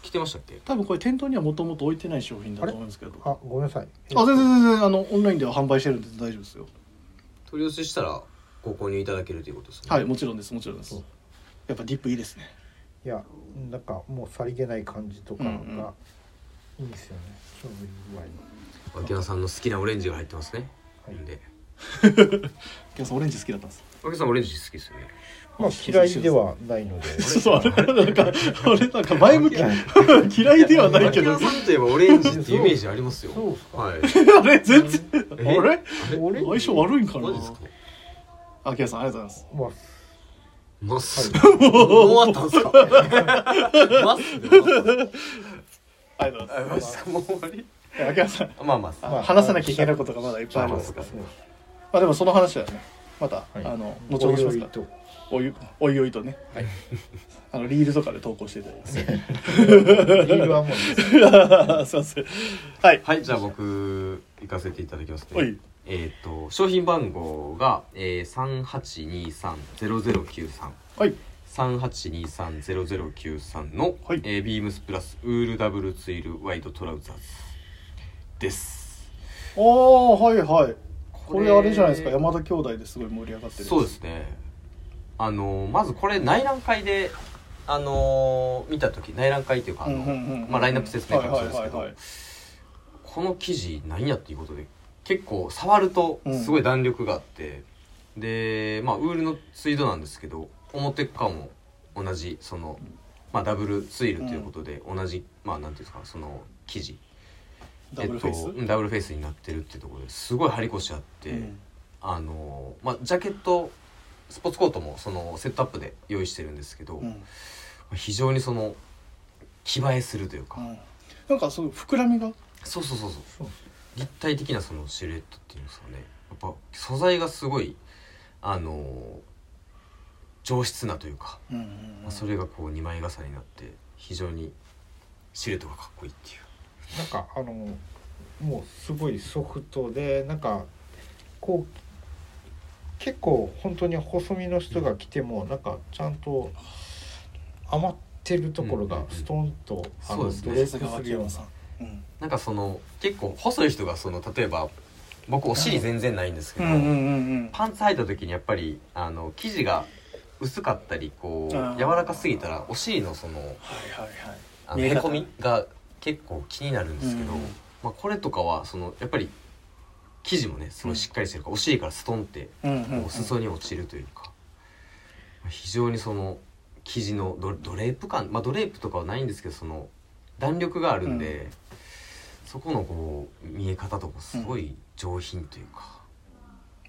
これわけ着てましたっけ？多分これ店頭にはもともと置いてない商品だと思うんですけど。ああごめんなさい。全然全然あのオンラインでは販売してるんで大丈夫ですよ。取り寄せしたらご購入いただけるということですね。はいもちろんですもちろんです。やっぱディップいいですね。いやなんかもうさりげない感じとかがいいんですよね。ちょうどいい具合に脇山さんの好きなオレンジが入ってますね。はい。んで *laughs* 皆さんオレンジ好きだったんです。脇山さんオレンジ好きですよねまあ嫌いではないので。*laughs* そうそうなんか俺なんか前向き *laughs* 嫌いではないけど。さんといえばオレンジっていうイメージありますよ。そうっすかはい。あれ全然あえれ？俺相性悪いんかな？マジですか？あきらさんありがとうございます。まあマスもう終わったんですか？マスで終わったんです。ありがとうございまあマジもう終わりす。あきらさんまあまあ。あまあ話さなきゃいけないことがまだいっぱいありますまあそうまあでもその話はねまた、はい。あの後ほどしますからおいおいとおいおいおい。とね、あのリールとかで投稿していただきますリールはもうです。すいませんはい。はいじゃあ僕行かせていただきますね。はい。えっ、と商品番号が、えー、38230093はい。38230093の、はい。えービームスプラスウールダブルツイルワイドトラウザーズ。です。おーはいはい。これあれじゃないですか。山田兄弟ですごい盛り上がってるそうですねあのーまずこれ内覧会であのー見た時内覧会っていうかあの、うんうんうんうんまあ、ラインナップ説明会もそうですけど、この生地何やっていうことで結構触るとすごい弾力があって、でまあウールのツイードなんですけど表側も同じその、まあ、ダブルツイルということで同じ、まあなんていうんですかその生地ダブルフェイス、えっとうんダブルフェイスになってるってところですごい張り腰あって、うん。あのまあジャケットスポーツコートもそのセットアップで用意してるんですけど、うん。非常にその気映えするというか、うん。なんかそう膨らみが？そうそうそうそう。立体的なそのシルエットっていうんですかね。やっぱ素材がすごいあの上質なというか、うんうんうん。まあそれがこう二枚重ねになって非常にシルエットがかっこいいっていう。なんかあのもうすごいソフトでなんかこう結構本当に細身の人が来てもなんかちゃんと余ってるところがストンと、あのそうですね。ドレスするようななんかその結構細い人がその例えば僕お尻全然ないんですけど、パンツ履いた時にやっぱりあの生地が薄かったりこう柔らかすぎたらお尻のそのはいはいはい。あのへこみが結構気になるんですけど、まあ、これとかはそのやっぱり生地もねすごいしっかりしてるから、お尻からストンってうんう裾に落ちるというか、非常にその生地のドドレープ感。まあドレープとかはないんですけどその弾力があるんで、そこのこう見え方とかすごい上品というか、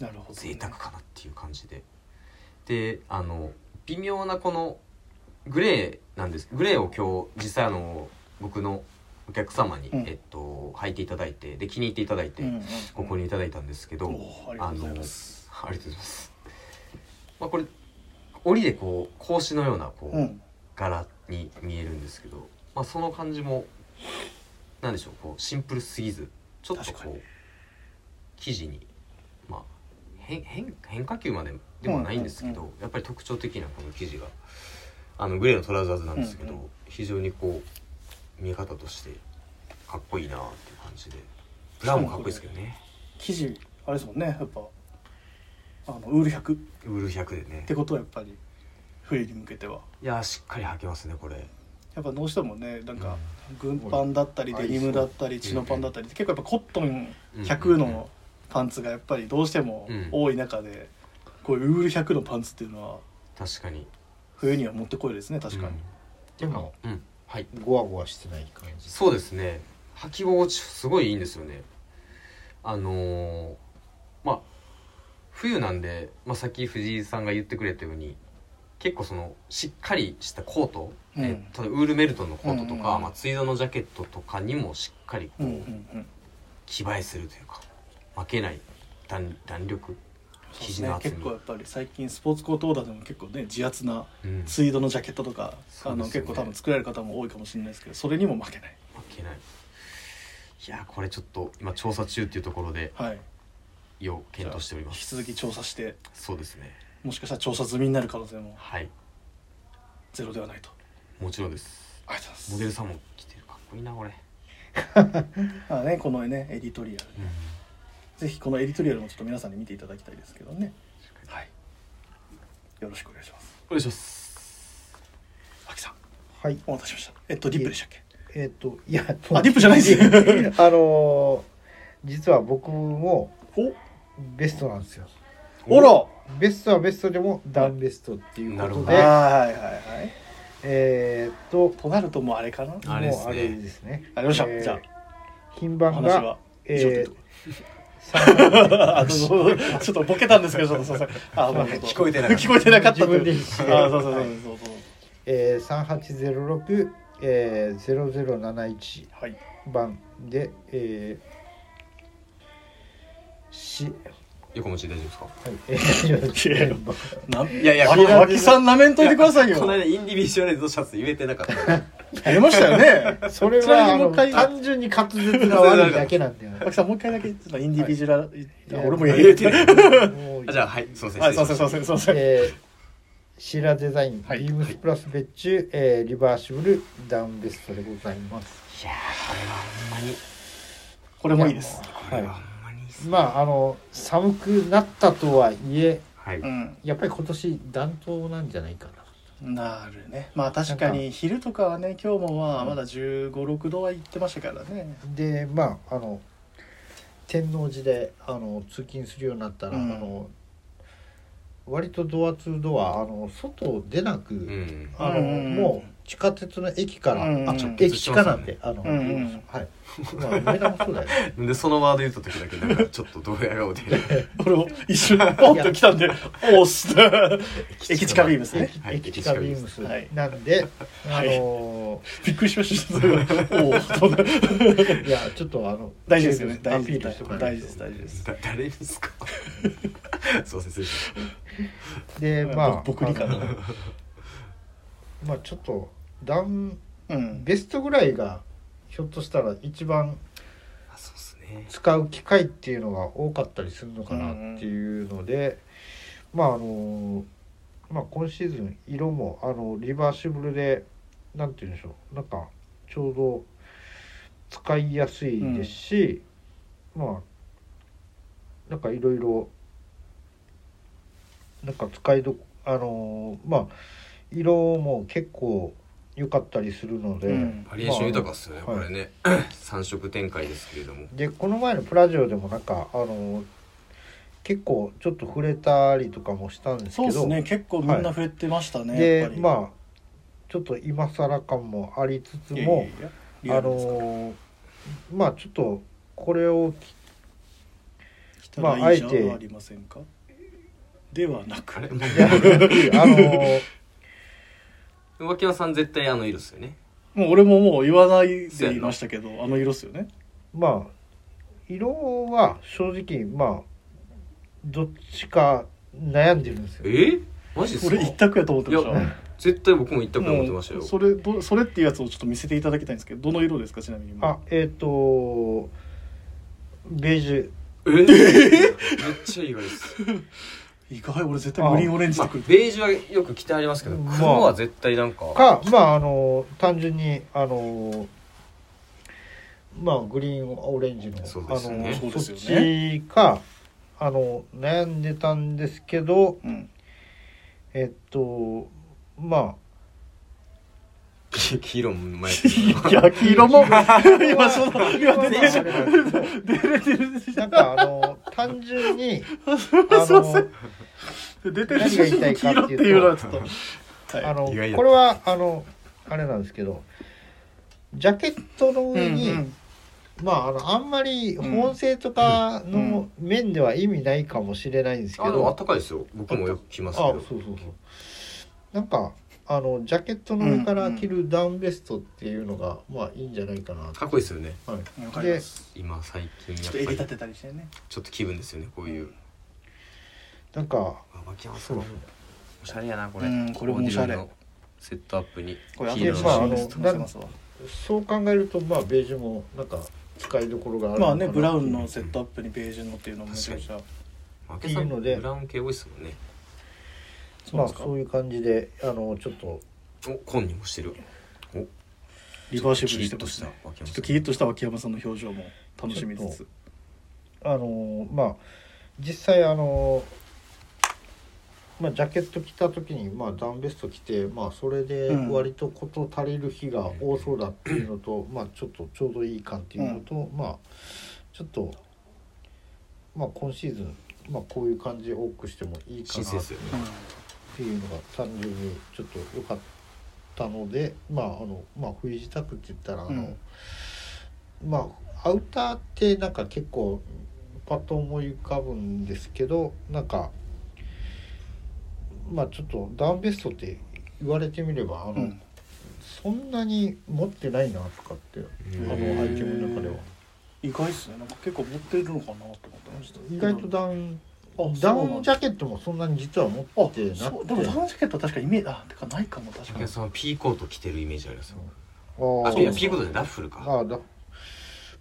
なるほど、ね、贅沢かなっていう感じで。であの微妙なこのグレーなんです。グレーを今日実際あの僕のお客様に、うん。えっと、履いていただいてで気に入っていただいて、ご購入いただいたんですけど、おーありがとうございます。あのありがとうございます。まあこれ折でこう格子のようなこう、うん。柄に見えるんですけど、まあその感じもなんでしょうこうシンプルすぎずちょっとこう生地にまあ変変変化球まででもないんですけど、うんやっぱり特徴的なこの生地があのグレーのトラウザーズなんですけど、非常にこう見え方としてかっこいいなっていう感じで。ブラウンもかっこいいですけどね。生地あれですもんねやっぱ。あのウール100っウール100でね。てことはやっぱり冬に向けては。いやーしっかり履けますねこれ。やっぱどうしてもねなんか軍パンだったりうん。デニムだったりうんチノパンだったり結構やっぱコットン100のパンツがやっぱりどうしてもうん。多い中でこういうウール100のパンツっていうのは確かに。冬にはもってこいですね確かに、でもうん、うんはい。ゴワゴワしてない感じ。そうですね。履き心地すごいいいんですよね。あのーまあ冬なんで、まあ、さっき藤井さんが言ってくれたように結構そのしっかりしたコート、うん。え例えばウールメルトンのコートとか、うん。うんうんまあ、ツイードのジャケットとかにもしっかりこう、うんうんうん。気映えするというか負けない弾弾力生地の厚み結構やっぱり最近スポーツコートオーダーでも結構ね自圧なうん。ツイードのジャケットとか、あのそうですよね。結構多分作られる方も多いかもしれないですけどそれにも負けない。負けない。いやーこれちょっと今調査中っていうところではい。要検討しております。引き続き調査してそうですね。もしかしたら調査済みになる可能性もはい。ゼロではないと。もちろんです。ありがとうございます。モデルさんも来てる。かっこいいなこれ、*laughs* まあねこのねエディトリアルぜひこのエディトリアルもちょっと皆さんに見ていただきたいですけどね。はい。よろしくお願いします。お願いします。秋さん。はい。お待たせしました。えっとディップでしたっけ？えっ、といやあディップじゃないですよ。あのー実は僕もおベストなんですよ。おら。ベストはベストでもダウンベストっていうことなるではいはいはいえっととなるともうあれかな？あれですね。もうあれですね。ありましたえーじゃあ。品お番がえーあどうぞちょっとボケたんですけどちょっとすいません。あ *laughs* 聞こえてなかった。聞こえてなかった。と自分で言ってあそうそうそうはい。そうそうえー、3806、えー、0071はい。番で、えー、し、横持ち大丈夫ですか？はい、えー、いやなんいやいや脇脇さんなめんといてくださいよ。この間インディビジュアルドシャツ言えてなかったありましたよね。*laughs* それはあのにもう一回。単純に滑舌が悪いだけなんだよさんもう一回だけちょっとインディビジュアル俺も言言えてあじゃあはいすい。ませんはいすいませんすいま失礼しせんすいませんえー、シーラデザイン、はい。ビームスプラス別注、えー、リバーシブルダウンベストでございます。いやーこれはほんまに。これもいいです。これはほんまにいまああの寒くなったとはいえやっぱり今年暖冬なんじゃないかななるね。まあ確かに昼とかはね今日もまあまだ1 5 6度は行ってましたからね。でまああの天王寺であの通勤するようになったら、うん。あの割とドアツードアあの外出なく、うん。あのうん。もう地下鉄の駅から、あうん直結駅地下なんで、あの、うんうん。はい。まあ、梅田もそうだよね。なんでそのワード言った時だけなんかちょっとドヤ顔で。*laughs* 俺も一瞬ポンと来たんでおーっす駅近ビームスね。はい駅地下ビームス。はい。なんで、あはい。のびっくりしました。おーとー。いや、ちょっとあの、大事ですよね。ア大事ピールしておかないと大事です。大事です。だ誰ですか？*laughs* すいません失礼しで、まあ、僕にかな。あのまあ、ちょっと、ダウン、うん。ベストぐらいが、ひょっとしたら一番使う機会っていうのが多かったりするのかなっていうので、まああのまあ今シーズン色もあのリバーシブルでなんて言うんでしょう。なんかちょうど使いやすいですし、まあなんかいろいろなんか使いどあのまあ色も結構良かったりするので、うん。バリエーション豊かっすよね、まあこれね。*clears throat* 三色展開ですけれども。でこの前のプラジオでもなんかあの結構ちょっと触れたりとかもしたんですそうけどですね。結構みんな触れてましたね、やでっぱり。まあちょっと今更感もありつついやいやもあのまあちょっとこれを来たらいいじゃまああえてんはありませんか？ではなく。あの *laughs* 脇山さん絶対あの色っすよね。もう俺ももう言わないで言いましたけどあの色っすよね。まあ色は正直まあどっちか悩んでるんですよ。え？マジっすか？俺一択やと思ってました。いや絶対僕も一択思ってましたよ。それどそれっていうやつをちょっと見せていただきたいんですけどどの色ですか？ちなみにあえっ、とベージュ。え？めっちゃ意外です意外俺絶対グリーンオレンジまあでくる、ベージュはよく着てありますけどまあ黒は絶対なんかかまああの単純にあのまあグリーンオレンジのそうあですよね。のそっちかあの悩んでたんですけどうん、えっとま *laughs* 黄色も前いや黄色も *laughs* 今そのあ今出てる出る出るなんかあの単純に *laughs* あのん出てる何が言いたい黄かっていうと色ってい。うのはちょっとはいあのこれはあのあれなんですけどジャケットの上に、うんうん。まああのあんまり本性とかうの面では意味ないかもしれないんですけあでど、もあったかいですよ。僕もよく着ますけあどそうそうそう。なんかあのジャケットの上から着るダウンベストっていうのが、まあいいんじゃないかな。かっこいいですよね。はい。わかります。今最近ちょやっぱり。っと襟立てたりしてね。ちょっと気分ですよねこういう。なんかあ脇山さんおしゃれやなこれ。うんこれもおしゃれコーディネートの。セットアップにこれ後黄色ので写真まああの載せますわ。そう考えるとまあベージュもなんか使いどころがあるまあのかなねブラウンのセットアップにベージュのっていうのもめちゃくちゃ。いうので。ブラウン系多いですもんねまあそういう感じであのちょっと。お紺にもしてる。おリバーシブルしてますキリッねとした脇山さん。ちょっとキリッとした脇山さんの表情も楽しみつつ。あのまあ実際あのまあジャケット着た時にまあダウンベスト着てまあそれでうん。割と事足りる日が多そうだっていうのと、まあちょっとちょうどいい感っていうのと、まあちょっとまあ今シーズンまあこういう感じ多くしてもいいかなっ新鮮ですよねていうのが単純にちょっと良かったのでまああのまあ冬支度って言ったらあの、まあアウターってなんか結構パッと思い浮かぶんですけどなんかまあちょっとダウンベストって言われてみればあの、うん。そんなに持ってないなとかって、うんあのアイテムの中では。意外っすね。なんか結構持ってるのかなと思ってました。意外とダウンあダウンジャケットもそんなに実は持あってなそうくてでもダウンジャケットは確かイメージあてかないかも確かに。脇山さんはピーコート着てるイメージありますよ。あーあいやピーコートでラッフルか。ああだ。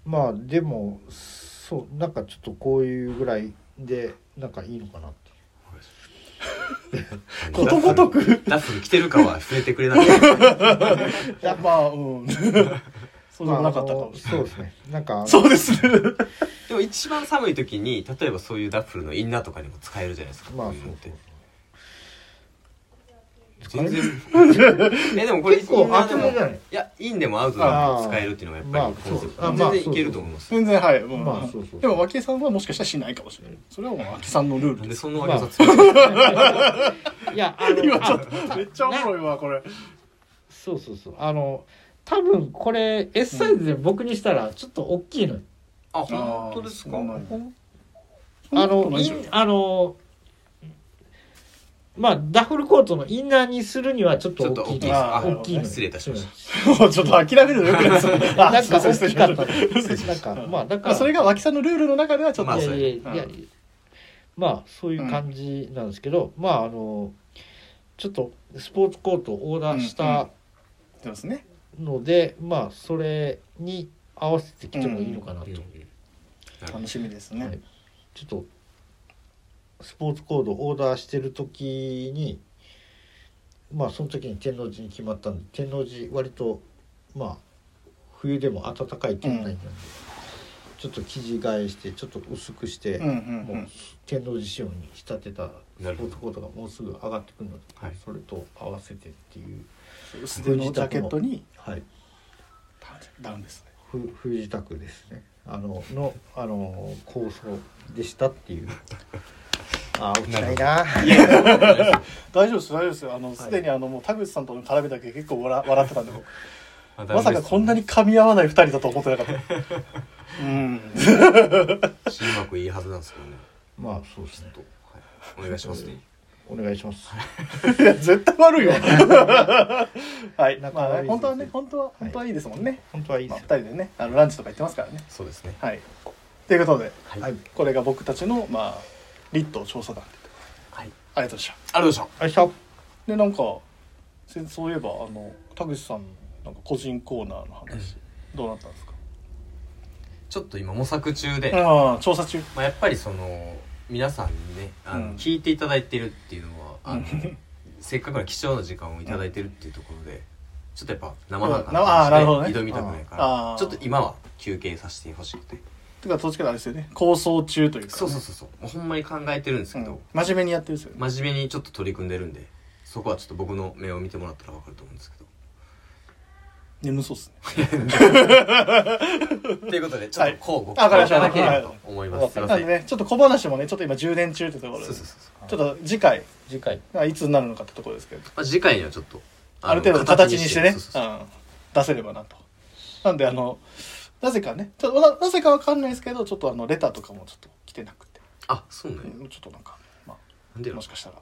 まあでもそうなんかちょっとこういうぐらいでなんかいいのかなって。*laughs* ことごとく。ラッフル着てるかは触れてくれなか *laughs* ったいやまあうん。*laughs* そうでもなかったかもそうですね。なんかそうですねでも一番寒い時に例えばそういうダッフルのインナーとかにも使えるじゃないですか。まあこういうのって。そう全然。*laughs* えでもこれ結構い？いやインでもアウトでも使えるっていうのがやっぱりまあコ全然いけると思います。全然はい、うんまあそうそうそう。でも脇さんはもしかしたらしないかもしれない。それはもう脇さんのルール。でそんなさつけて *laughs* いやあの今ちょっあとめっちゃおもろいわこれ。そうそうそう。あの多分これ S サイズで僕にしたらちょっと大きいのよ、あ本当ですか？あのあのまあダッフルコートのインナーにするにはちょっと大きいちょっと大きいです。あ大きい失礼いたしましもう *laughs* ちょっと諦めるのよくないですあなんか大きかった。なんかまあだからまあそれが脇さんのルールの中ではちょっと、まあそういう感じなんですけど、まああのちょっとスポーツコートをオーダーしたので、まあそれに合わせてきてもいいのかなと、うんうん楽しみですね、はい。ちょっとスポーツコードオーダーしてる時にまあその時に天王寺に決まったんで天王寺割とまあ冬でも暖かい店内なんで、ちょっと生地替えしてちょっと薄くして、うんうんもう天王寺仕様に仕立てたスポーツコートがもうすぐ上がってくるので、はい。それと合わせてっていううん薄手のジャケットにはい。ダウンですね。ふ冬支度ですねあののあの構想でしたっていう。*laughs* あー落ちないな。大丈夫です大丈夫です。よあのすでにあのもう田口さんとの絡みだけ結構笑笑ってたんで僕。まさかこんなに噛み合わない二人だと思ってなかった。うん。チームワークいいはずなんですけどね。まあそうですね。と、はい、お願いしますねお願いします。い *laughs* や絶対悪いよ *laughs* はい。仲まあ本当はね本当は本当はいいですもんね、本当はいいまあ、です二人でねあのランチとか行ってますからね。そうですね。はい。ということではい、はい。これが僕たちのまあ立東調査団はい、ありがとうございました。ありがとうございましよいしょでなんかせそういえばあの田口さんなんか個人コーナーの話、どうなったんですか？たちょっと今模索中で、ああ調査中。まあ、やっぱりその皆さんにねあの、うん。聞いていただいてるっていうのはあのうん *laughs* せっかくの貴重な時間をいただいてるっていうところで、ちょっとやっぱ生半可うんなあーなるほどね。話で挑みたくないかあー。らちょっと今は休憩させてほしくて。てかどっちかというとあれですよね。構想中というか、そうそうそうそう。もうほんまに考えてるんですけど、うん。真面目にやってるんですよね。真面目にちょっと取り組んでるんでそこはちょっと僕の目を見てもらったら分かると思うんですけど眠そうっすね。*laughs* ということでちょっとこうごあわかりました。いただければと思います。すいません。なんでねちょっと小話もねちょっと今充電中ってところで。そうそうそうそう。ちょっと次回。次回。あいつになるのかってところですけど。まあ、次回にはちょっとある程度の形にして。ね。そうそうそうう。ん。出せればなと。なんであのなぜかね。ちょっとななぜかわかんないですけどちょっとあのレターとかもちょっと来てなくて、あそうねうんちょっとなんか、まあ、なんでやろもしかしたら、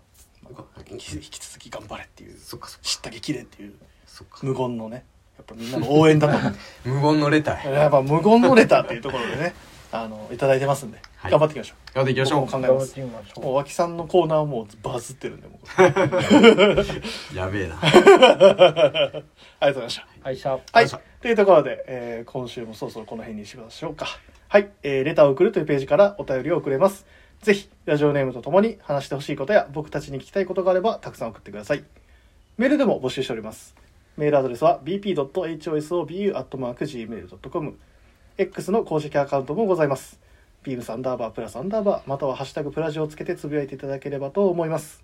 まああ引き引き続き頑張れっていう。そっかそっか。知った激励っていう。そっか。無言のねやっぱみんなの応援だと。思って無言のレター。やっぱ無言のレターっていうところでね *laughs* あのいただいてますんで、はい。頑張っていきましょやっていきましょ僕も考えます頑張ってみましょう。うもう脇さんのコーナーはもうバズってるんでもう。う *laughs* やべえな。*laughs* ありがとうございました。はいしゃはい。いうところで、えー今週もそろそろこの辺にしましょうか。はい。えーレターを送るというページからお便りを送れます。ぜひ、ラジオネームとともに話してほしいことや僕たちに聞きたいことがあれば、たくさん送ってください。メールでも募集しております。メールアドレスは bp.hosobu.gmail.com X の公式アカウントもございます。ビームスアンダーバープラスアンダーバーまたはハッシュタグプラジをつけてつぶやいていただければと思います。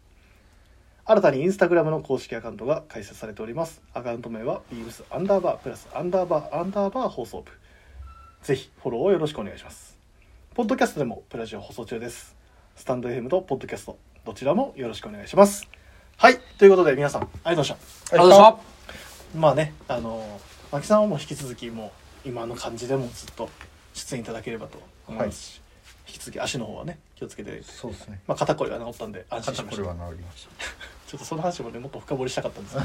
新たにインスタグラムの公式アカウントが開設されております。アカウント名は beams アンダーバープラスアンダーバーアンダーバー放送部。ぜひフォローをよろしくお願いします。ポッドキャストでもプラジオ放送中です。スタンド FM とポッドキャスト、どちらもよろしくお願いします。はい。ということで皆さん、ありがとうございました。ありがとうございましたまあね、あの、牧さんはもう引き続きもう今の感じでもずっと出演いただければと思いますし、引き続き足の方はね、気をつけて、そうですね。まあ肩こりは治ったんで安心しました。肩こり。は治りました。*laughs* ちょっとその話もねもっと深掘りしたかったんです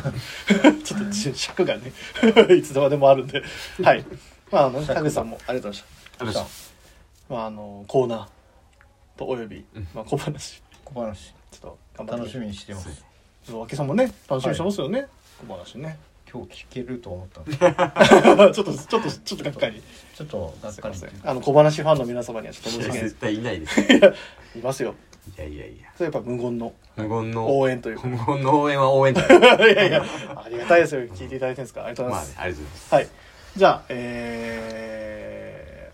けど *laughs* ちょっとち尺がね *laughs* いつまでもあるんで。はい。まああの田口さんもありがとうございありがとうございままああのコーナーとおよび、うん。まあ、小話。小話。ちょっと頑張って楽しみにしてます。脇さんもね楽しみにしてますよね、小話ね今日聞けると思ったんで *laughs* ちょっとちょっとちょっとがっかり。ちょっとがっかり。っていうんあの小話ファンの皆様にはちょっと申しす訳ない。で絶対いないです。い *laughs* すいますよ。やいやいや。それやっぱ無言の。無言の。応援という。か無言の応援は応援じゃない *laughs* いやいやありがたいですよ。聞いていただいてるんですか。ありがとうございます、まあねありがとうございます。はい。じゃあ、え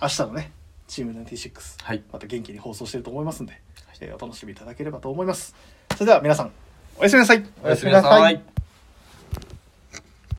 ー、明日のね、チーム96、はい。また元気に放送してると思いますんで、えーお楽しみいただければと思います。それでは皆さん、おやすみなさい。おやすみなさい